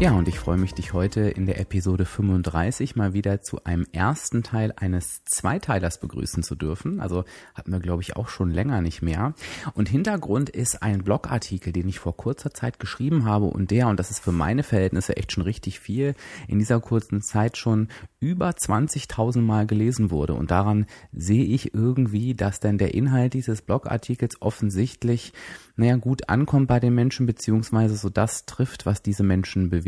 Ja, und ich freue mich, dich heute in der Episode 35 mal wieder zu einem ersten Teil eines Zweiteilers begrüßen zu dürfen. Also hatten wir, glaube ich, auch schon länger nicht mehr. Und Hintergrund ist ein Blogartikel, den ich vor kurzer Zeit geschrieben habe und der, und das ist für meine Verhältnisse echt schon richtig viel, in dieser kurzen Zeit schon über 20.000 Mal gelesen wurde. Und daran sehe ich irgendwie, dass dann der Inhalt dieses Blogartikels offensichtlich naja, gut ankommt bei den Menschen, beziehungsweise so das trifft, was diese Menschen bewegt.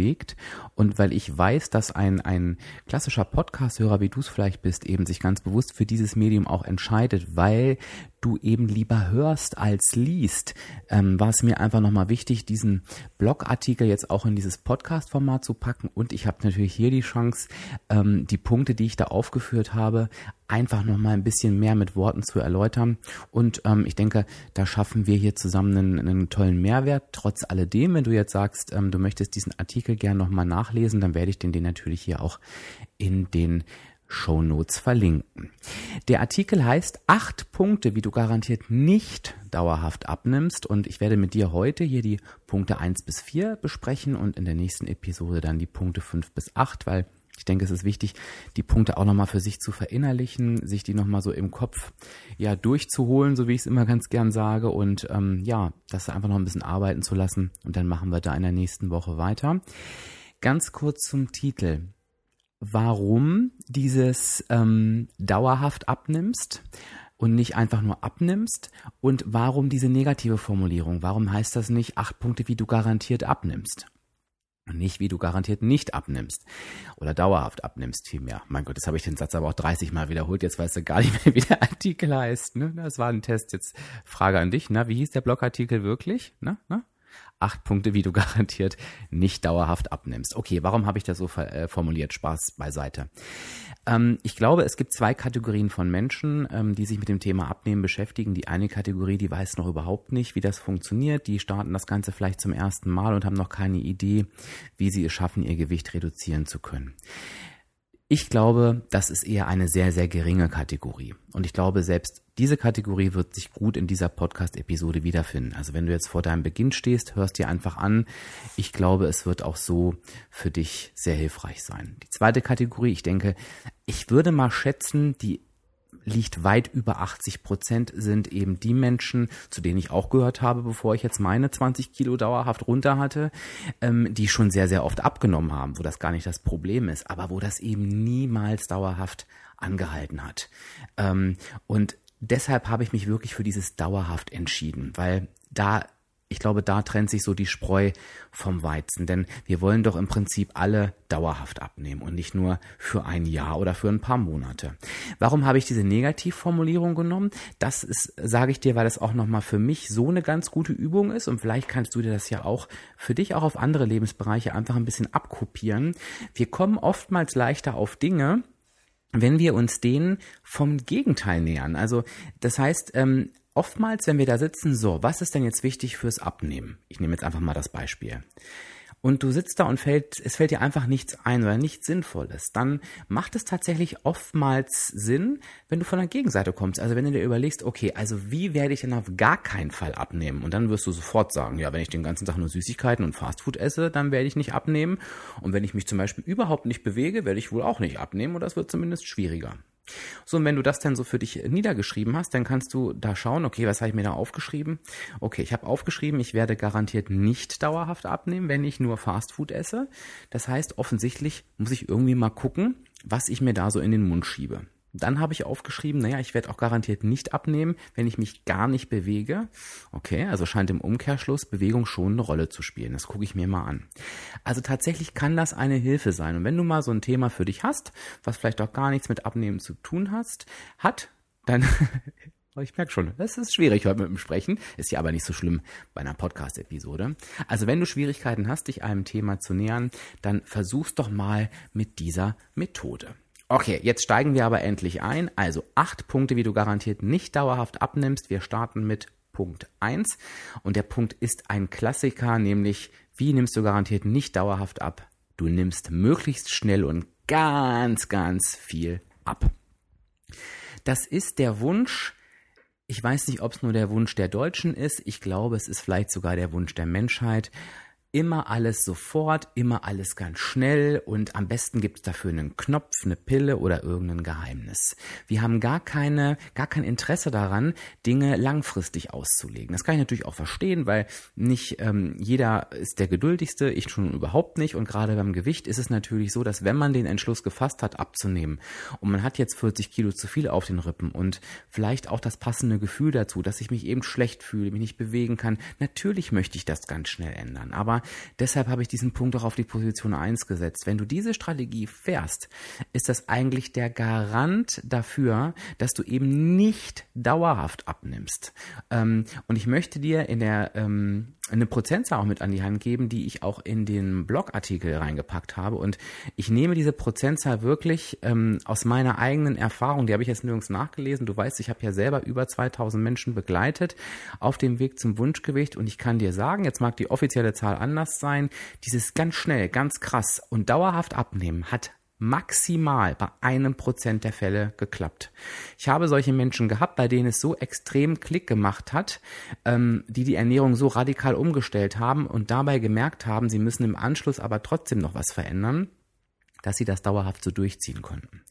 Und weil ich weiß, dass ein, ein klassischer Podcast-Hörer, wie du es vielleicht bist, eben sich ganz bewusst für dieses Medium auch entscheidet, weil du eben lieber hörst als liest, ähm, war es mir einfach nochmal wichtig, diesen Blogartikel jetzt auch in dieses Podcast-Format zu packen. Und ich habe natürlich hier die Chance, ähm, die Punkte, die ich da aufgeführt habe, einfach nochmal ein bisschen mehr mit Worten zu erläutern. Und ähm, ich denke, da schaffen wir hier zusammen einen, einen tollen Mehrwert. Trotz alledem, wenn du jetzt sagst, ähm, du möchtest diesen Artikel gern nochmal nachlesen, dann werde ich den, den natürlich hier auch in den Shownotes verlinken. Der Artikel heißt acht Punkte, wie du garantiert nicht dauerhaft abnimmst und ich werde mit dir heute hier die Punkte eins bis vier besprechen und in der nächsten Episode dann die Punkte fünf bis acht, weil ich denke, es ist wichtig, die Punkte auch nochmal für sich zu verinnerlichen, sich die nochmal so im Kopf ja durchzuholen, so wie ich es immer ganz gern sage und ähm, ja, das einfach noch ein bisschen arbeiten zu lassen und dann machen wir da in der nächsten Woche weiter. Ganz kurz zum Titel warum dieses ähm, dauerhaft abnimmst und nicht einfach nur abnimmst und warum diese negative Formulierung? Warum heißt das nicht acht Punkte, wie du garantiert abnimmst? Und nicht, wie du garantiert nicht abnimmst oder dauerhaft abnimmst vielmehr. Mein Gott, jetzt habe ich den Satz aber auch 30 Mal wiederholt. Jetzt weißt du gar nicht mehr, wie der Artikel heißt. Ne? Das war ein Test. Jetzt Frage an dich. Na, wie hieß der Blogartikel wirklich? Na, na? Acht Punkte, wie du garantiert nicht dauerhaft abnimmst. Okay, warum habe ich das so äh, formuliert? Spaß beiseite. Ähm, ich glaube, es gibt zwei Kategorien von Menschen, ähm, die sich mit dem Thema Abnehmen beschäftigen. Die eine Kategorie, die weiß noch überhaupt nicht, wie das funktioniert. Die starten das Ganze vielleicht zum ersten Mal und haben noch keine Idee, wie sie es schaffen, ihr Gewicht reduzieren zu können. Ich glaube, das ist eher eine sehr, sehr geringe Kategorie. Und ich glaube, selbst diese Kategorie wird sich gut in dieser Podcast-Episode wiederfinden. Also wenn du jetzt vor deinem Beginn stehst, hörst dir einfach an. Ich glaube, es wird auch so für dich sehr hilfreich sein. Die zweite Kategorie, ich denke, ich würde mal schätzen, die liegt weit über 80 Prozent, sind eben die Menschen, zu denen ich auch gehört habe, bevor ich jetzt meine 20 Kilo dauerhaft runter hatte, ähm, die schon sehr, sehr oft abgenommen haben, wo das gar nicht das Problem ist, aber wo das eben niemals dauerhaft angehalten hat. Ähm, und deshalb habe ich mich wirklich für dieses dauerhaft entschieden, weil da ich glaube, da trennt sich so die Spreu vom Weizen, denn wir wollen doch im Prinzip alle dauerhaft abnehmen und nicht nur für ein Jahr oder für ein paar Monate. Warum habe ich diese Negativformulierung genommen? Das ist, sage ich dir, weil das auch nochmal für mich so eine ganz gute Übung ist und vielleicht kannst du dir das ja auch für dich auch auf andere Lebensbereiche einfach ein bisschen abkopieren. Wir kommen oftmals leichter auf Dinge, wenn wir uns denen vom Gegenteil nähern. Also das heißt, ähm, oftmals, wenn wir da sitzen, so, was ist denn jetzt wichtig fürs Abnehmen? Ich nehme jetzt einfach mal das Beispiel. Und du sitzt da und fällt, es fällt dir einfach nichts ein oder nichts Sinnvolles, dann macht es tatsächlich oftmals Sinn, wenn du von der Gegenseite kommst. Also wenn du dir überlegst, okay, also wie werde ich denn auf gar keinen Fall abnehmen? Und dann wirst du sofort sagen, ja, wenn ich den ganzen Tag nur Süßigkeiten und Fastfood esse, dann werde ich nicht abnehmen. Und wenn ich mich zum Beispiel überhaupt nicht bewege, werde ich wohl auch nicht abnehmen und das wird zumindest schwieriger. So, und wenn du das dann so für dich niedergeschrieben hast, dann kannst du da schauen, okay, was habe ich mir da aufgeschrieben? Okay, ich habe aufgeschrieben, ich werde garantiert nicht dauerhaft abnehmen, wenn ich nur Fastfood esse. Das heißt, offensichtlich muss ich irgendwie mal gucken, was ich mir da so in den Mund schiebe. Dann habe ich aufgeschrieben, naja, ich werde auch garantiert nicht abnehmen, wenn ich mich gar nicht bewege. Okay, also scheint im Umkehrschluss Bewegung schon eine Rolle zu spielen. Das gucke ich mir mal an. Also tatsächlich kann das eine Hilfe sein. Und wenn du mal so ein Thema für dich hast, was vielleicht auch gar nichts mit Abnehmen zu tun hast, hat, dann Ich merke schon, das ist schwierig heute mit dem Sprechen. Ist ja aber nicht so schlimm bei einer Podcast-Episode. Also wenn du Schwierigkeiten hast, dich einem Thema zu nähern, dann versuch's doch mal mit dieser Methode. Okay, jetzt steigen wir aber endlich ein. Also acht Punkte, wie du garantiert nicht dauerhaft abnimmst. Wir starten mit Punkt eins Und der Punkt ist ein Klassiker, nämlich wie nimmst du garantiert nicht dauerhaft ab? Du nimmst möglichst schnell und ganz, ganz viel ab. Das ist der Wunsch, ich weiß nicht, ob es nur der Wunsch der Deutschen ist. Ich glaube, es ist vielleicht sogar der Wunsch der Menschheit immer alles sofort, immer alles ganz schnell und am besten gibt es dafür einen Knopf, eine Pille oder irgendein Geheimnis. Wir haben gar keine, gar kein Interesse daran, Dinge langfristig auszulegen. Das kann ich natürlich auch verstehen, weil nicht ähm, jeder ist der geduldigste, ich schon überhaupt nicht. Und gerade beim Gewicht ist es natürlich so, dass wenn man den Entschluss gefasst hat, abzunehmen und man hat jetzt 40 Kilo zu viel auf den Rippen und vielleicht auch das passende Gefühl dazu, dass ich mich eben schlecht fühle, mich nicht bewegen kann, natürlich möchte ich das ganz schnell ändern. Aber deshalb habe ich diesen Punkt auch auf die Position 1 gesetzt. Wenn du diese Strategie fährst, ist das eigentlich der Garant dafür, dass du eben nicht dauerhaft abnimmst. Ähm, und ich möchte dir in der ähm, eine Prozentzahl auch mit an die Hand geben, die ich auch in den Blogartikel reingepackt habe. Und ich nehme diese Prozentzahl wirklich ähm, aus meiner eigenen Erfahrung, die habe ich jetzt nirgends nachgelesen. Du weißt, ich habe ja selber über 2000 Menschen begleitet auf dem Weg zum Wunschgewicht. Und ich kann dir sagen, jetzt mag die offizielle Zahl anders sein, dieses ganz schnell, ganz krass und dauerhaft abnehmen hat maximal bei einem Prozent der Fälle geklappt. Ich habe solche Menschen gehabt, bei denen es so extrem Klick gemacht hat, ähm, die die Ernährung so radikal umgestellt haben und dabei gemerkt haben, sie müssen im Anschluss aber trotzdem noch was verändern dass sie das dauerhaft so durchziehen konnten.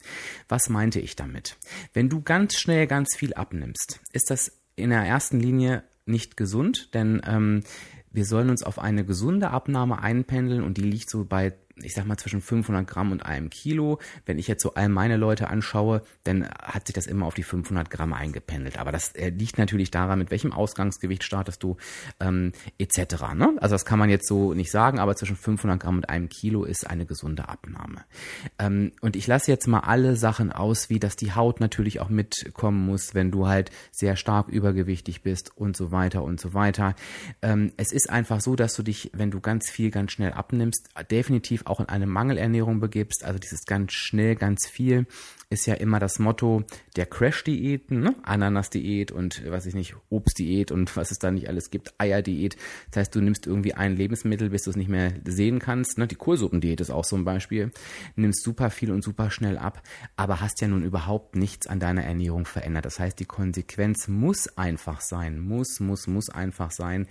Was meinte ich damit? Wenn du ganz schnell ganz viel abnimmst, ist das in der ersten Linie nicht gesund, denn ähm, wir sollen uns auf eine gesunde Abnahme einpendeln und die liegt so bei ich sag mal, zwischen 500 Gramm und einem Kilo. Wenn ich jetzt so all meine Leute anschaue, dann hat sich das immer auf die 500 Gramm eingependelt. Aber das äh, liegt natürlich daran, mit welchem Ausgangsgewicht startest du, ähm, etc. Ne? Also das kann man jetzt so nicht sagen, aber zwischen 500 Gramm und einem Kilo ist eine gesunde Abnahme. Ähm, und ich lasse jetzt mal alle Sachen aus, wie dass die Haut natürlich auch mitkommen muss, wenn du halt sehr stark übergewichtig bist und so weiter und so weiter. Ähm, es ist einfach so, dass du dich, wenn du ganz viel, ganz schnell abnimmst, definitiv auch in eine Mangelernährung begibst, also dieses ganz schnell, ganz viel, ist ja immer das Motto der Crash-Diäten, ne? Ananas-Diät und was ich nicht, Obst-Diät und was es da nicht alles gibt, Eier-Diät. Das heißt, du nimmst irgendwie ein Lebensmittel, bis du es nicht mehr sehen kannst. Ne? Die Kohlsuppendiät ist auch so ein Beispiel. Nimmst super viel und super schnell ab, aber hast ja nun überhaupt nichts an deiner Ernährung verändert. Das heißt, die Konsequenz muss einfach sein, muss, muss, muss einfach sein,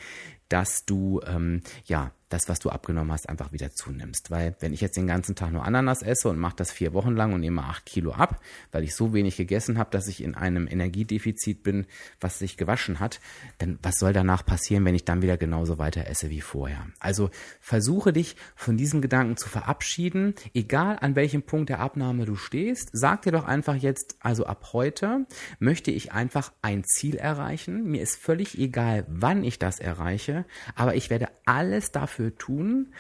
dass du ähm, ja das, was du abgenommen hast, einfach wieder zunimmst. Weil wenn ich jetzt den ganzen Tag nur Ananas esse und mache das vier Wochen lang und nehme acht Kilo ab, weil ich so wenig gegessen habe, dass ich in einem Energiedefizit bin, was sich gewaschen hat, dann was soll danach passieren, wenn ich dann wieder genauso weiter esse wie vorher? Also versuche dich von diesem Gedanken zu verabschieden, egal an welchem Punkt der Abnahme du stehst. Sag dir doch einfach jetzt, also ab heute möchte ich einfach ein Ziel erreichen. Mir ist völlig egal, wann ich das erreiche, aber ich werde alles dafür tun,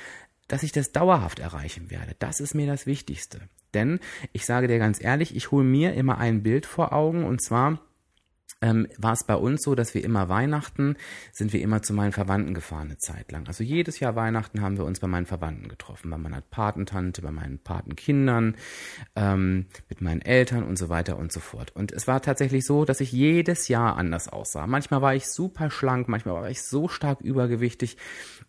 dass ich das dauerhaft erreichen werde. Das ist mir das Wichtigste. Denn ich sage dir ganz ehrlich, ich hole mir immer ein Bild vor Augen und zwar ähm, war es bei uns so, dass wir immer Weihnachten sind wir immer zu meinen Verwandten gefahren eine Zeit lang. Also jedes Jahr Weihnachten haben wir uns bei meinen Verwandten getroffen, bei meiner Patentante, bei meinen Patenkindern, ähm, mit meinen Eltern und so weiter und so fort. Und es war tatsächlich so, dass ich jedes Jahr anders aussah. Manchmal war ich super schlank, manchmal war ich so stark übergewichtig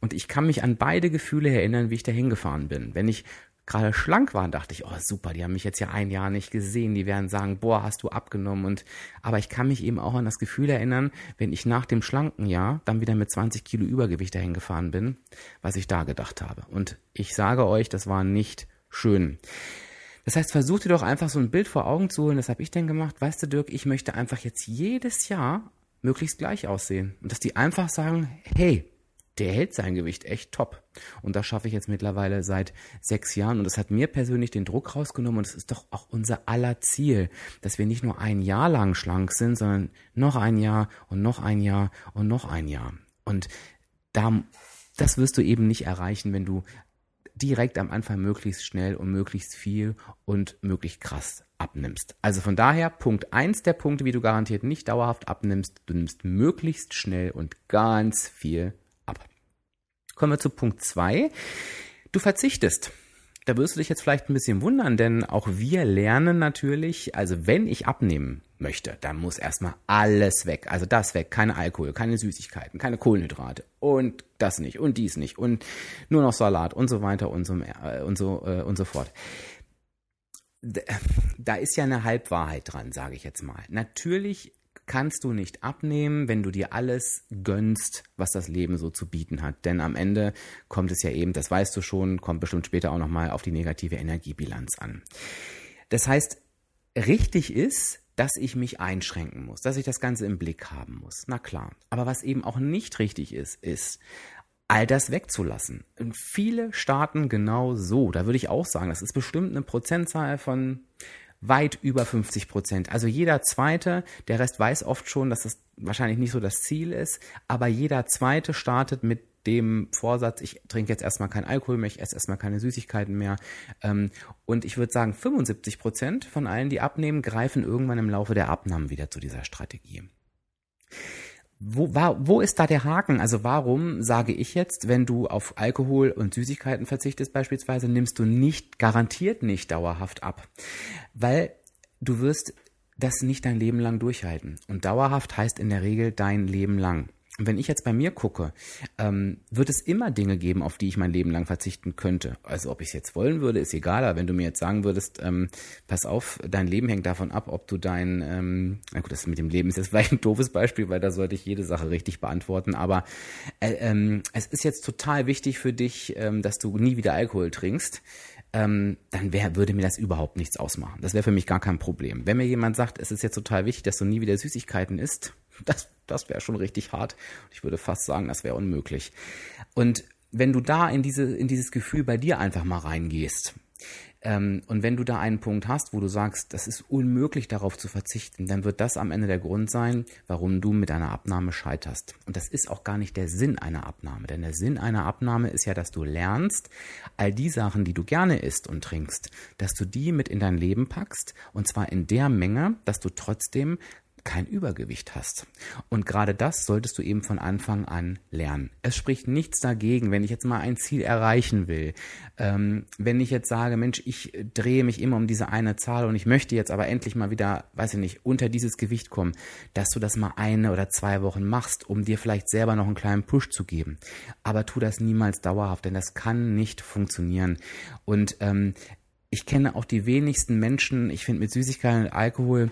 und ich kann mich an beide Gefühle erinnern, wie ich da hingefahren bin. Wenn ich gerade schlank waren, dachte ich, oh super, die haben mich jetzt ja ein Jahr nicht gesehen, die werden sagen, boah, hast du abgenommen und aber ich kann mich eben auch an das Gefühl erinnern, wenn ich nach dem schlanken Jahr dann wieder mit 20 Kilo Übergewicht dahin gefahren bin, was ich da gedacht habe. Und ich sage euch, das war nicht schön. Das heißt, versuch dir doch einfach so ein Bild vor Augen zu holen, das habe ich denn gemacht. Weißt du, Dirk, ich möchte einfach jetzt jedes Jahr möglichst gleich aussehen. Und dass die einfach sagen, hey, der hält sein Gewicht echt top. Und das schaffe ich jetzt mittlerweile seit sechs Jahren. Und das hat mir persönlich den Druck rausgenommen. Und es ist doch auch unser aller Ziel, dass wir nicht nur ein Jahr lang schlank sind, sondern noch ein Jahr und noch ein Jahr und noch ein Jahr. Und da, das wirst du eben nicht erreichen, wenn du direkt am Anfang möglichst schnell und möglichst viel und möglichst krass abnimmst. Also von daher, Punkt eins der Punkte, wie du garantiert nicht dauerhaft abnimmst, du nimmst möglichst schnell und ganz viel. Kommen wir zu Punkt zwei. Du verzichtest. Da wirst du dich jetzt vielleicht ein bisschen wundern, denn auch wir lernen natürlich, also wenn ich abnehmen möchte, dann muss erstmal alles weg. Also das weg, keine Alkohol, keine Süßigkeiten, keine Kohlenhydrate und das nicht und dies nicht und nur noch Salat und so weiter und so, äh, und so, äh, und so fort da ist ja eine Halbwahrheit dran, sage ich jetzt mal. Natürlich kannst du nicht abnehmen, wenn du dir alles gönnst, was das Leben so zu bieten hat. Denn am Ende kommt es ja eben, das weißt du schon, kommt bestimmt später auch nochmal auf die negative Energiebilanz an. Das heißt, richtig ist, dass ich mich einschränken muss, dass ich das Ganze im Blick haben muss. Na klar. Aber was eben auch nicht richtig ist, ist, all das wegzulassen. Und viele starten genau so. Da würde ich auch sagen, das ist bestimmt eine Prozentzahl von weit über 50 Prozent. Also jeder Zweite, der Rest weiß oft schon, dass das wahrscheinlich nicht so das Ziel ist, aber jeder Zweite startet mit dem Vorsatz, ich trinke jetzt erstmal keinen Alkohol mehr, ich esse erstmal keine Süßigkeiten mehr. Ähm, und ich würde sagen, 75 Prozent von allen, die abnehmen, greifen irgendwann im Laufe der Abnahmen wieder zu dieser Strategie. Wo, war, wo ist da der Haken? Also warum sage ich jetzt, wenn du auf Alkohol und Süßigkeiten verzichtest beispielsweise, nimmst du nicht, garantiert nicht dauerhaft ab? Weil du wirst das nicht dein Leben lang durchhalten. Und dauerhaft heißt in der Regel dein Leben lang wenn ich jetzt bei mir gucke, ähm, wird es immer Dinge geben, auf die ich mein Leben lang verzichten könnte. Also ob ich es jetzt wollen würde, ist egal. Aber wenn du mir jetzt sagen würdest, ähm, pass auf, dein Leben hängt davon ab, ob du dein, ähm, na gut, das mit dem Leben ist jetzt vielleicht ein doofes Beispiel, weil da sollte ich jede Sache richtig beantworten. Aber äh, ähm, es ist jetzt total wichtig für dich, ähm, dass du nie wieder Alkohol trinkst ähm, dann wär, würde mir das überhaupt nichts ausmachen. Das wäre für mich gar kein Problem. Wenn mir jemand sagt, es ist jetzt total wichtig, dass du nie wieder Süßigkeiten isst, das, das wäre schon richtig hart. Ich würde fast sagen, das wäre unmöglich. Und wenn du da in, diese, in dieses Gefühl bei dir einfach mal reingehst, ähm, und wenn du da einen Punkt hast, wo du sagst, das ist unmöglich darauf zu verzichten, dann wird das am Ende der Grund sein, warum du mit einer Abnahme scheiterst. Und das ist auch gar nicht der Sinn einer Abnahme, denn der Sinn einer Abnahme ist ja, dass du lernst, all die Sachen, die du gerne isst und trinkst, dass du die mit in dein Leben packst und zwar in der Menge, dass du trotzdem kein Übergewicht hast. Und gerade das solltest du eben von Anfang an lernen. Es spricht nichts dagegen, wenn ich jetzt mal ein Ziel erreichen will. Ähm, wenn ich jetzt sage, Mensch, ich drehe mich immer um diese eine Zahl und ich möchte jetzt aber endlich mal wieder, weiß ich nicht, unter dieses Gewicht kommen, dass du das mal eine oder zwei Wochen machst, um dir vielleicht selber noch einen kleinen Push zu geben. Aber tu das niemals dauerhaft, denn das kann nicht funktionieren. Und ähm, ich kenne auch die wenigsten Menschen, ich finde mit Süßigkeiten und Alkohol,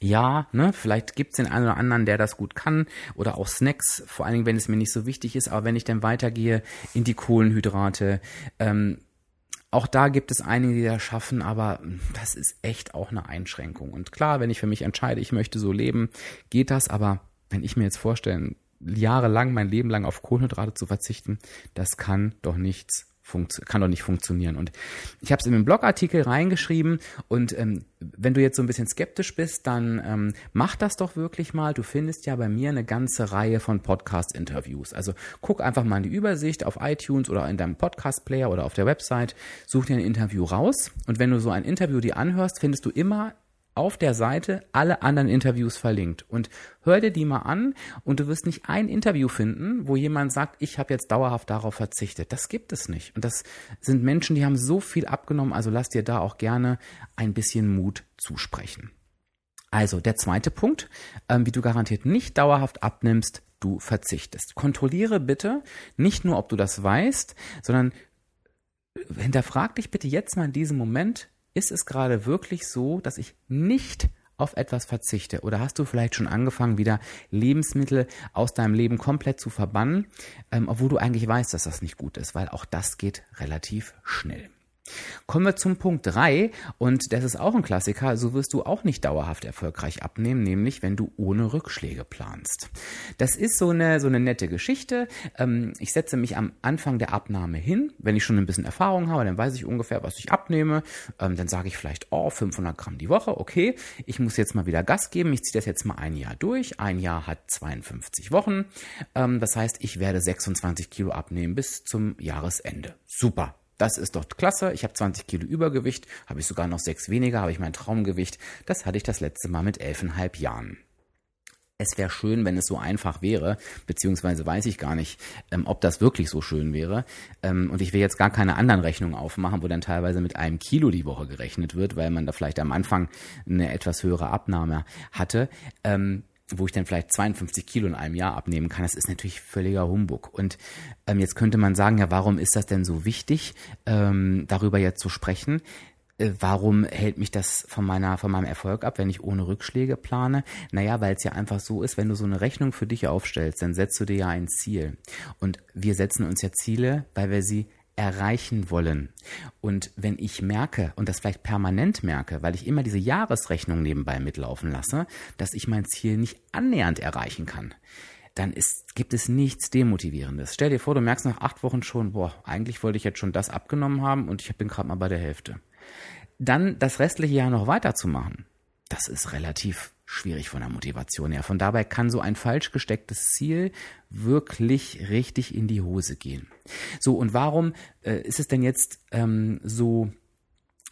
ja, ne, vielleicht gibt's den einen oder anderen, der das gut kann oder auch Snacks, vor allen Dingen, wenn es mir nicht so wichtig ist, aber wenn ich dann weitergehe in die Kohlenhydrate, ähm, auch da gibt es einige, die das schaffen, aber das ist echt auch eine Einschränkung. Und klar, wenn ich für mich entscheide, ich möchte so leben, geht das, aber wenn ich mir jetzt vorstelle, jahrelang, mein Leben lang auf Kohlenhydrate zu verzichten, das kann doch nichts kann doch nicht funktionieren. Und ich habe es in einem Blogartikel reingeschrieben und ähm, wenn du jetzt so ein bisschen skeptisch bist, dann ähm, mach das doch wirklich mal. Du findest ja bei mir eine ganze Reihe von Podcast-Interviews. Also guck einfach mal in die Übersicht auf iTunes oder in deinem Podcast-Player oder auf der Website, such dir ein Interview raus und wenn du so ein Interview dir anhörst, findest du immer auf der Seite alle anderen Interviews verlinkt. Und hör dir die mal an und du wirst nicht ein Interview finden, wo jemand sagt, ich habe jetzt dauerhaft darauf verzichtet. Das gibt es nicht. Und das sind Menschen, die haben so viel abgenommen, also lass dir da auch gerne ein bisschen Mut zusprechen. Also der zweite Punkt, ähm, wie du garantiert nicht dauerhaft abnimmst, du verzichtest. Kontrolliere bitte nicht nur, ob du das weißt, sondern hinterfrag dich bitte jetzt mal in diesem Moment, ist es gerade wirklich so, dass ich nicht auf etwas verzichte? Oder hast du vielleicht schon angefangen, wieder Lebensmittel aus deinem Leben komplett zu verbannen, ähm, obwohl du eigentlich weißt, dass das nicht gut ist, weil auch das geht relativ schnell. Kommen wir zum Punkt drei und das ist auch ein Klassiker, so wirst du auch nicht dauerhaft erfolgreich abnehmen, nämlich wenn du ohne Rückschläge planst. Das ist so eine, so eine nette Geschichte. Ähm, ich setze mich am Anfang der Abnahme hin, wenn ich schon ein bisschen Erfahrung habe, dann weiß ich ungefähr, was ich abnehme. Ähm, dann sage ich vielleicht, oh, 500 Gramm die Woche, okay, ich muss jetzt mal wieder Gas geben, ich ziehe das jetzt mal ein Jahr durch. Ein Jahr hat 52 Wochen, ähm, das heißt, ich werde 26 Kilo abnehmen bis zum Jahresende. Super Das ist doch klasse. Ich habe 20 Kilo Übergewicht, habe ich sogar noch sechs weniger, habe ich mein Traumgewicht. Das hatte ich das letzte Mal mit elfeinhalb Jahren. Es wäre schön, wenn es so einfach wäre, beziehungsweise weiß ich gar nicht, ähm, ob das wirklich so schön wäre. Ähm, und ich will jetzt gar keine anderen Rechnungen aufmachen, wo dann teilweise mit einem Kilo die Woche gerechnet wird, weil man da vielleicht am Anfang eine etwas höhere Abnahme hatte. Ähm, wo ich dann vielleicht 52 Kilo in einem Jahr abnehmen kann, das ist natürlich völliger Humbug. Und ähm, jetzt könnte man sagen, ja, warum ist das denn so wichtig, ähm, darüber jetzt zu sprechen? Äh, warum hält mich das von meiner, von meinem Erfolg ab, wenn ich ohne Rückschläge plane? Naja, weil es ja einfach so ist, wenn du so eine Rechnung für dich aufstellst, dann setzt du dir ja ein Ziel. Und wir setzen uns ja Ziele, weil wir sie erreichen wollen. Und wenn ich merke, und das vielleicht permanent merke, weil ich immer diese Jahresrechnung nebenbei mitlaufen lasse, dass ich mein Ziel nicht annähernd erreichen kann, dann ist, gibt es nichts Demotivierendes. Stell dir vor, du merkst nach acht Wochen schon, boah, eigentlich wollte ich jetzt schon das abgenommen haben und ich bin gerade mal bei der Hälfte. Dann das restliche Jahr noch weiterzumachen, das ist relativ schwierig von der Motivation her. Von dabei kann so ein falsch gestecktes Ziel wirklich richtig in die Hose gehen. So, und warum äh, ist es denn jetzt ähm, so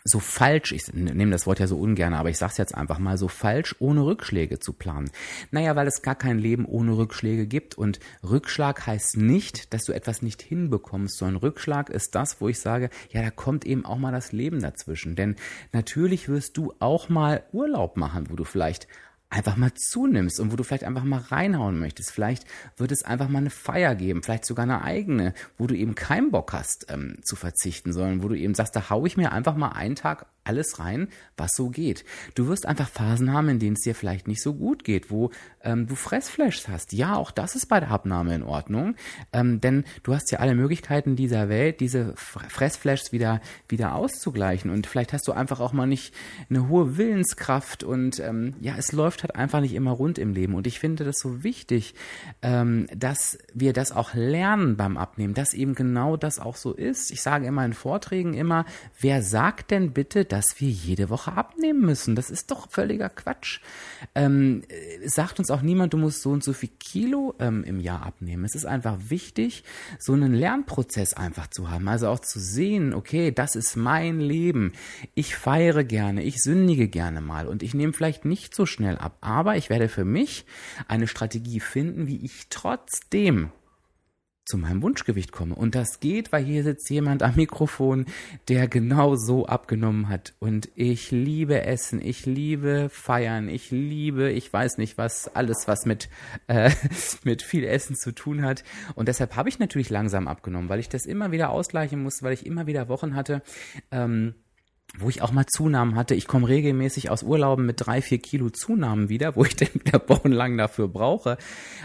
so falsch, ich nehme das Wort ja so ungern, aber ich sage es jetzt einfach mal, so falsch ohne Rückschläge zu planen. Naja, weil es gar kein Leben ohne Rückschläge gibt und Rückschlag heißt nicht, dass du etwas nicht hinbekommst, sondern Rückschlag ist das, wo ich sage, ja, da kommt eben auch mal das Leben dazwischen. Denn natürlich wirst du auch mal Urlaub machen, wo du vielleicht einfach mal zunimmst und wo du vielleicht einfach mal reinhauen möchtest. Vielleicht wird es einfach mal eine Feier geben, vielleicht sogar eine eigene, wo du eben keinen Bock hast ähm, zu verzichten, sondern wo du eben sagst, da hau ich mir einfach mal einen Tag alles rein, was so geht. Du wirst einfach Phasen haben, in denen es dir vielleicht nicht so gut geht, wo ähm, du Fressflashs hast. Ja, auch das ist bei der Abnahme in Ordnung, ähm, denn du hast ja alle Möglichkeiten dieser Welt, diese Fressflashs wieder wieder auszugleichen. Und vielleicht hast du einfach auch mal nicht eine hohe Willenskraft und ähm, ja, es läuft halt einfach nicht immer rund im Leben. Und ich finde das so wichtig, ähm, dass wir das auch lernen beim Abnehmen, dass eben genau das auch so ist. Ich sage immer in Vorträgen immer, wer sagt denn bitte, dass wir jede Woche abnehmen müssen. Das ist doch völliger Quatsch. Ähm, sagt uns auch niemand, du musst so und so viel Kilo ähm, im Jahr abnehmen. Es ist einfach wichtig, so einen Lernprozess einfach zu haben. Also auch zu sehen, okay, das ist mein Leben. Ich feiere gerne, ich sündige gerne mal und ich nehme vielleicht nicht so schnell ab. Aber ich werde für mich eine Strategie finden, wie ich trotzdem zu meinem Wunschgewicht komme. Und das geht, weil hier sitzt jemand am Mikrofon, der genau so abgenommen hat. Und ich liebe Essen, ich liebe Feiern, ich liebe, ich weiß nicht was, alles, was mit, äh, mit viel Essen zu tun hat. Und deshalb habe ich natürlich langsam abgenommen, weil ich das immer wieder ausgleichen musste, weil ich immer wieder Wochen hatte. Ähm, wo ich auch mal Zunahmen hatte. Ich komme regelmäßig aus Urlauben mit drei, vier Kilo Zunahmen wieder, wo ich dann wieder wochenlang dafür brauche.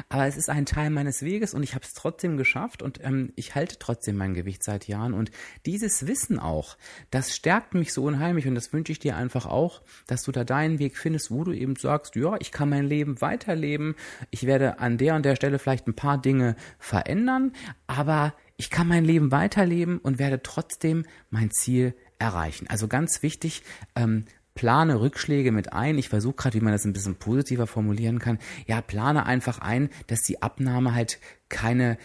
Aber es ist ein Teil meines Weges und ich habe es trotzdem geschafft und ähm, ich halte trotzdem mein Gewicht seit Jahren. Und dieses Wissen auch, das stärkt mich so unheimlich und das wünsche ich dir einfach auch, dass du da deinen Weg findest, wo du eben sagst, ja, ich kann mein Leben weiterleben. Ich werde an der und der Stelle vielleicht ein paar Dinge verändern, aber ich kann mein Leben weiterleben und werde trotzdem mein Ziel. Also ganz wichtig, ähm, plane Rückschläge mit ein. Ich versuche gerade, wie man das ein bisschen positiver formulieren kann. Ja, plane einfach ein, dass die Abnahme halt keine,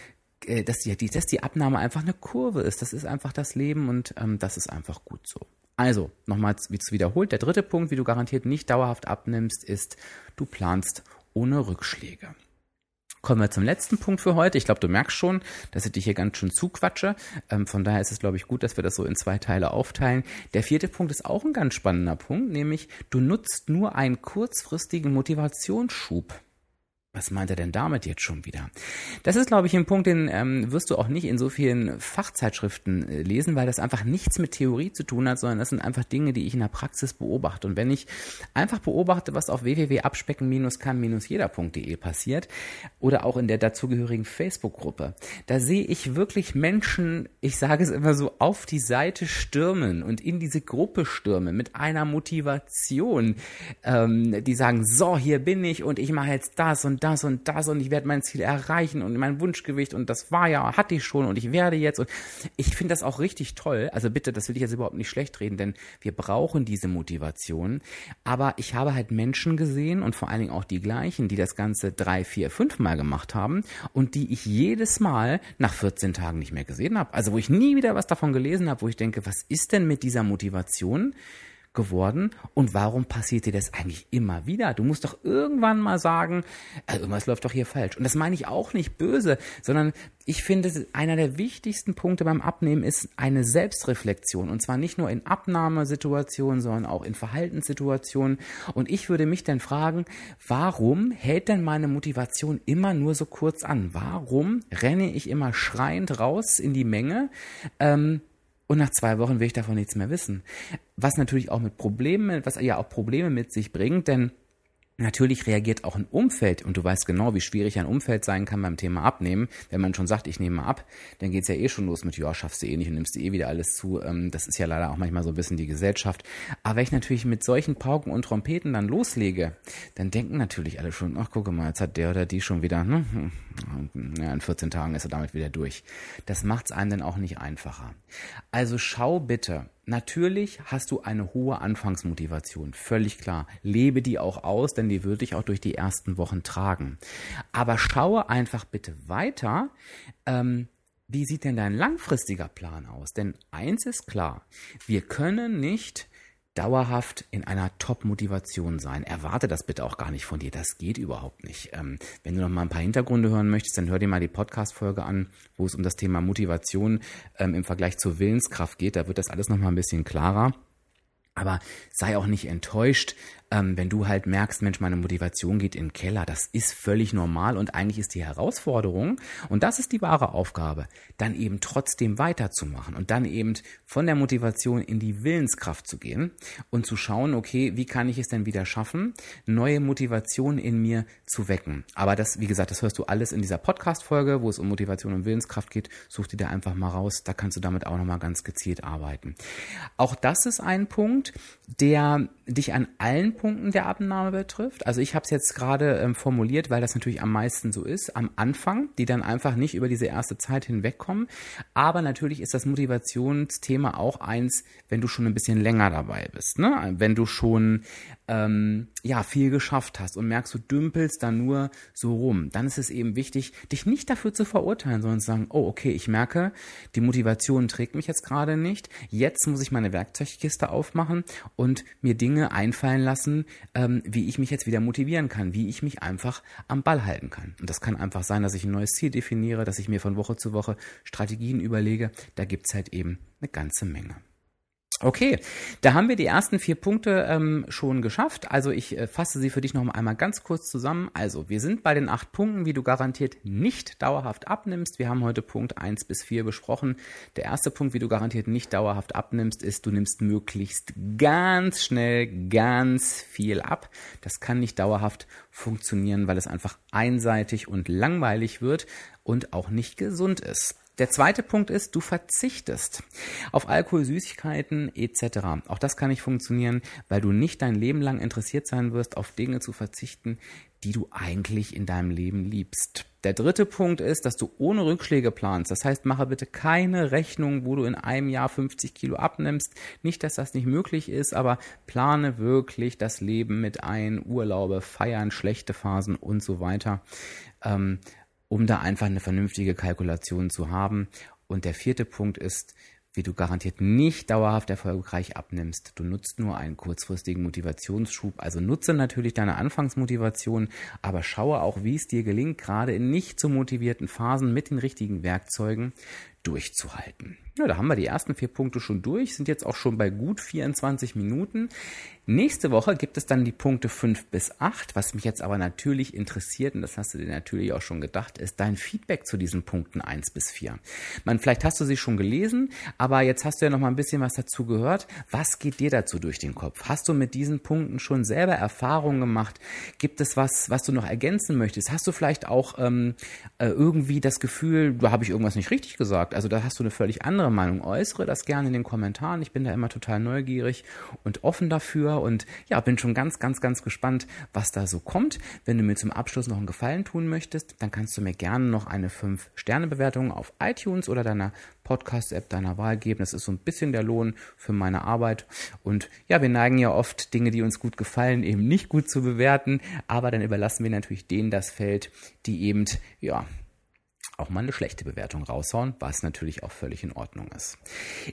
äh, dass die, dass die Abnahme einfach eine Kurve ist. Das ist einfach das Leben und ähm, das ist einfach gut so. Also, nochmal wie zu wiederholt, der dritte Punkt, wie du garantiert nicht dauerhaft abnimmst, ist, du planst ohne Rückschläge. Kommen wir zum letzten Punkt für heute. Ich glaube, du merkst schon, dass ich dich hier ganz schön zuquatsche. Ähm, von daher ist es, glaube ich, gut, dass wir das so in zwei Teile aufteilen. Der vierte Punkt ist auch ein ganz spannender Punkt, nämlich du nutzt nur einen kurzfristigen Motivationsschub. Was meint er denn damit jetzt schon wieder? Das ist, glaube ich, ein Punkt, den ähm, wirst du auch nicht in so vielen Fachzeitschriften äh, lesen, weil das einfach nichts mit Theorie zu tun hat, sondern das sind einfach Dinge, die ich in der Praxis beobachte. Und wenn ich einfach beobachte, was auf www.abspecken-kann-jeder.de passiert oder auch in der dazugehörigen Facebook-Gruppe, da sehe ich wirklich Menschen, ich sage es immer so, auf die Seite stürmen und in diese Gruppe stürmen mit einer Motivation, ähm, die sagen, so, hier bin ich und ich mache jetzt das und das und das und ich werde mein Ziel erreichen und mein Wunschgewicht und das war ja, hatte ich schon und ich werde jetzt und ich finde das auch richtig toll. Also bitte, das will ich jetzt überhaupt nicht schlecht reden, denn wir brauchen diese Motivation. Aber ich habe halt Menschen gesehen und vor allen Dingen auch die gleichen, die das Ganze drei, vier, fünf Mal gemacht haben und die ich jedes Mal nach 14 Tagen nicht mehr gesehen habe. Also wo ich nie wieder was davon gelesen habe, wo ich denke, was ist denn mit dieser Motivation? Geworden und warum passiert dir das eigentlich immer wieder? Du musst doch irgendwann mal sagen, äh, irgendwas läuft doch hier falsch. Und das meine ich auch nicht böse, sondern ich finde, einer der wichtigsten Punkte beim Abnehmen ist eine Selbstreflexion und zwar nicht nur in Abnahmesituationen, sondern auch in Verhaltenssituationen. Und ich würde mich dann fragen, warum hält denn meine Motivation immer nur so kurz an? Warum renne ich immer schreiend raus in die Menge? Ähm, und nach zwei Wochen will ich davon nichts mehr wissen. Was natürlich auch mit Problemen, was ja auch Probleme mit sich bringt, denn Natürlich reagiert auch ein Umfeld und du weißt genau, wie schwierig ein Umfeld sein kann beim Thema Abnehmen. Wenn man schon sagt, ich nehme ab, dann geht's ja eh schon los mit, ja, schaffst du eh nicht und nimmst du eh wieder alles zu. Ähm, das ist ja leider auch manchmal so ein bisschen die Gesellschaft. Aber wenn ich natürlich mit solchen Pauken und Trompeten dann loslege, dann denken natürlich alle schon, ach gucke mal, jetzt hat der oder die schon wieder, hm, ja, in 14 Tagen ist er damit wieder durch. Das macht's einem dann auch nicht einfacher. Also schau bitte, Natürlich hast du eine hohe Anfangsmotivation, völlig klar. Lebe die auch aus, denn die wird dich auch durch die ersten Wochen tragen. Aber schaue einfach bitte weiter. Ähm, wie sieht denn dein langfristiger Plan aus? Denn eins ist klar, wir können nicht dauerhaft in einer Top-Motivation sein. Erwarte das bitte auch gar nicht von dir. Das geht überhaupt nicht. Ähm, wenn du noch mal ein paar Hintergründe hören möchtest, dann hör dir mal die Podcast-Folge an, wo es um das Thema Motivation ähm, im Vergleich zur Willenskraft geht. Da wird das alles noch mal ein bisschen klarer. Aber sei auch nicht enttäuscht, ähm, wenn du halt merkst, Mensch, meine Motivation geht in den Keller. Das ist völlig normal und eigentlich ist die Herausforderung, und das ist die wahre Aufgabe, dann eben trotzdem weiterzumachen und dann eben von der Motivation in die Willenskraft zu gehen und zu schauen, okay, wie kann ich es denn wieder schaffen, neue Motivation in mir zu wecken. Aber das, wie gesagt, das hörst du alles in dieser Podcast-Folge, wo es um Motivation und Willenskraft geht. Such dir da einfach mal raus. Da kannst du damit auch nochmal ganz gezielt arbeiten. Auch das ist ein Punkt, der dich an allen Punkten der Abnahme betrifft. Also ich habe es jetzt gerade ähm, formuliert, weil das natürlich am meisten so ist, am Anfang, die dann einfach nicht über diese erste Zeit hinwegkommen. Aber natürlich ist das Motivationsthema auch eins, wenn du schon ein bisschen länger dabei bist. Ne? Wenn du schon ähm, ja viel geschafft hast und merkst, du dümpelst da nur so rum, dann ist es eben wichtig, dich nicht dafür zu verurteilen, sondern zu sagen, oh okay, ich merke, die Motivation trägt mich jetzt gerade nicht. Jetzt muss ich meine Werkzeugkiste aufmachen und mir Dinge einfallen lassen, ähm, wie ich mich jetzt wieder motivieren kann, wie ich mich einfach am Ball halten kann. Und das kann einfach sein, dass ich ein neues Ziel definiere, dass ich mir von Woche zu Woche Strategien überlege. Da gibt's halt eben eine ganze Menge. Okay, da haben wir die ersten vier Punkte ähm, schon geschafft. Also ich äh, fasse sie für dich noch einmal ganz kurz zusammen. Also wir sind bei den acht Punkten, wie du garantiert nicht dauerhaft abnimmst. Wir haben heute Punkt eins bis vier besprochen. Der erste Punkt, wie du garantiert nicht dauerhaft abnimmst, ist, du nimmst möglichst ganz schnell ganz viel ab. Das kann nicht dauerhaft funktionieren, weil es einfach einseitig und langweilig wird und auch nicht gesund ist. Der zweite Punkt ist, du verzichtest auf Alkohol, Süßigkeiten etc. Auch das kann nicht funktionieren, weil du nicht dein Leben lang interessiert sein wirst, auf Dinge zu verzichten, die du eigentlich in deinem Leben liebst. Der dritte Punkt ist, dass du ohne Rückschläge planst. Das heißt, mache bitte keine Rechnung, wo du in einem Jahr 50 Kilo abnimmst. Nicht, dass das nicht möglich ist, aber plane wirklich das Leben mit ein, Urlaube, Feiern, schlechte Phasen und so weiter. Ähm, um da einfach eine vernünftige Kalkulation zu haben. Und der vierte Punkt ist, wie du garantiert nicht dauerhaft erfolgreich abnimmst. Du nutzt nur einen kurzfristigen Motivationsschub. Also nutze natürlich deine Anfangsmotivation, aber schaue auch, wie es dir gelingt, gerade in nicht so motivierten Phasen mit den richtigen Werkzeugen durchzuhalten. Ja, da haben wir die ersten vier Punkte schon durch, sind jetzt auch schon bei gut 24 Minuten. Nächste Woche gibt es dann die Punkte 5 bis 8. Was mich jetzt aber natürlich interessiert, und das hast du dir natürlich auch schon gedacht, ist dein Feedback zu diesen Punkten 1 bis 4. Man, vielleicht hast du sie schon gelesen, aber jetzt hast du ja noch mal ein bisschen was dazu gehört. Was geht dir dazu durch den Kopf? Hast du mit diesen Punkten schon selber Erfahrungen gemacht? Gibt es was, was du noch ergänzen möchtest? Hast du vielleicht auch ähm, äh, irgendwie das Gefühl, da habe ich irgendwas nicht richtig gesagt? gesagt. Also da hast du eine völlig andere Meinung. Äußere das gerne in den Kommentaren. Ich bin da immer total neugierig und offen dafür und ja, bin schon ganz, ganz, ganz gespannt, was da so kommt. Wenn du mir zum Abschluss noch einen Gefallen tun möchtest, dann kannst du mir gerne noch eine 5-Sterne-Bewertung auf iTunes oder deiner Podcast-App deiner Wahl geben. Das ist so ein bisschen der Lohn für meine Arbeit. Und ja, wir neigen ja oft Dinge, die uns gut gefallen, eben nicht gut zu bewerten. Aber dann überlassen wir natürlich denen das Feld, die eben, ja, auch mal eine schlechte Bewertung raushauen, was natürlich auch völlig in Ordnung ist.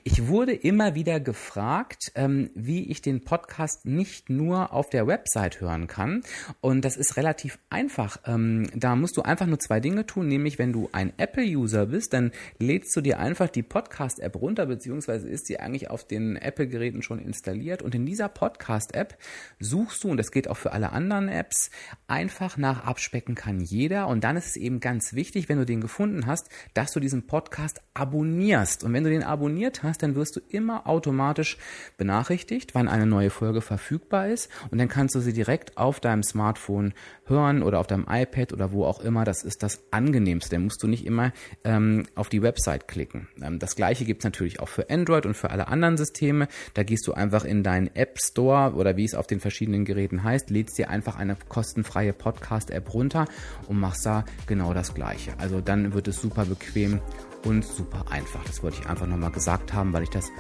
Ich wurde immer wieder gefragt, ähm, wie ich den Podcast nicht nur auf der Website hören kann. Und das ist relativ einfach. Ähm, da musst du einfach nur zwei Dinge tun, nämlich wenn du ein Apple-User bist, dann lädst du dir einfach die Podcast-App runter, beziehungsweise ist sie eigentlich auf den Apple-Geräten schon installiert. Und in dieser Podcast-App suchst du, und das geht auch für alle anderen Apps, einfach nach Abspecken kann jeder. Und dann ist es eben ganz wichtig, wenn du den gefunden hast, dass du diesen Podcast abonnierst. Und wenn du den abonniert hast, dann wirst du immer automatisch benachrichtigt, wann eine neue Folge verfügbar ist. Und dann kannst du sie direkt auf deinem Smartphone hören oder auf deinem iPad oder wo auch immer. Das ist das angenehmste. Dann musst du nicht immer ähm, auf die Website klicken. Ähm, das gleiche gibt es natürlich auch für Android und für alle anderen Systeme. Da gehst du einfach in deinen App Store oder wie es auf den verschiedenen Geräten heißt, lädst dir einfach eine kostenfreie Podcast-App runter und machst da genau das gleiche. Also dann dann wird es super bequem und super einfach. Das wollte ich einfach nochmal gesagt haben, weil ich das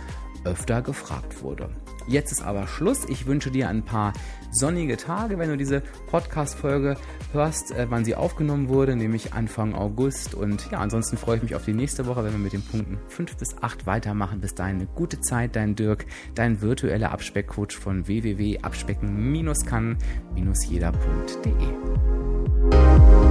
öfter gefragt wurde. Jetzt ist aber Schluss. Ich wünsche dir ein paar sonnige Tage, wenn du diese Podcast-Folge hörst, äh, wann sie aufgenommen wurde, nämlich Anfang August. Und ja, ansonsten freue ich mich auf die nächste Woche, wenn wir mit den Punkten 5 bis 8 weitermachen. Bis dahin eine gute Zeit, dein Dirk, dein virtueller Abspeckcoach von www.abspecken-kann-jeder.de.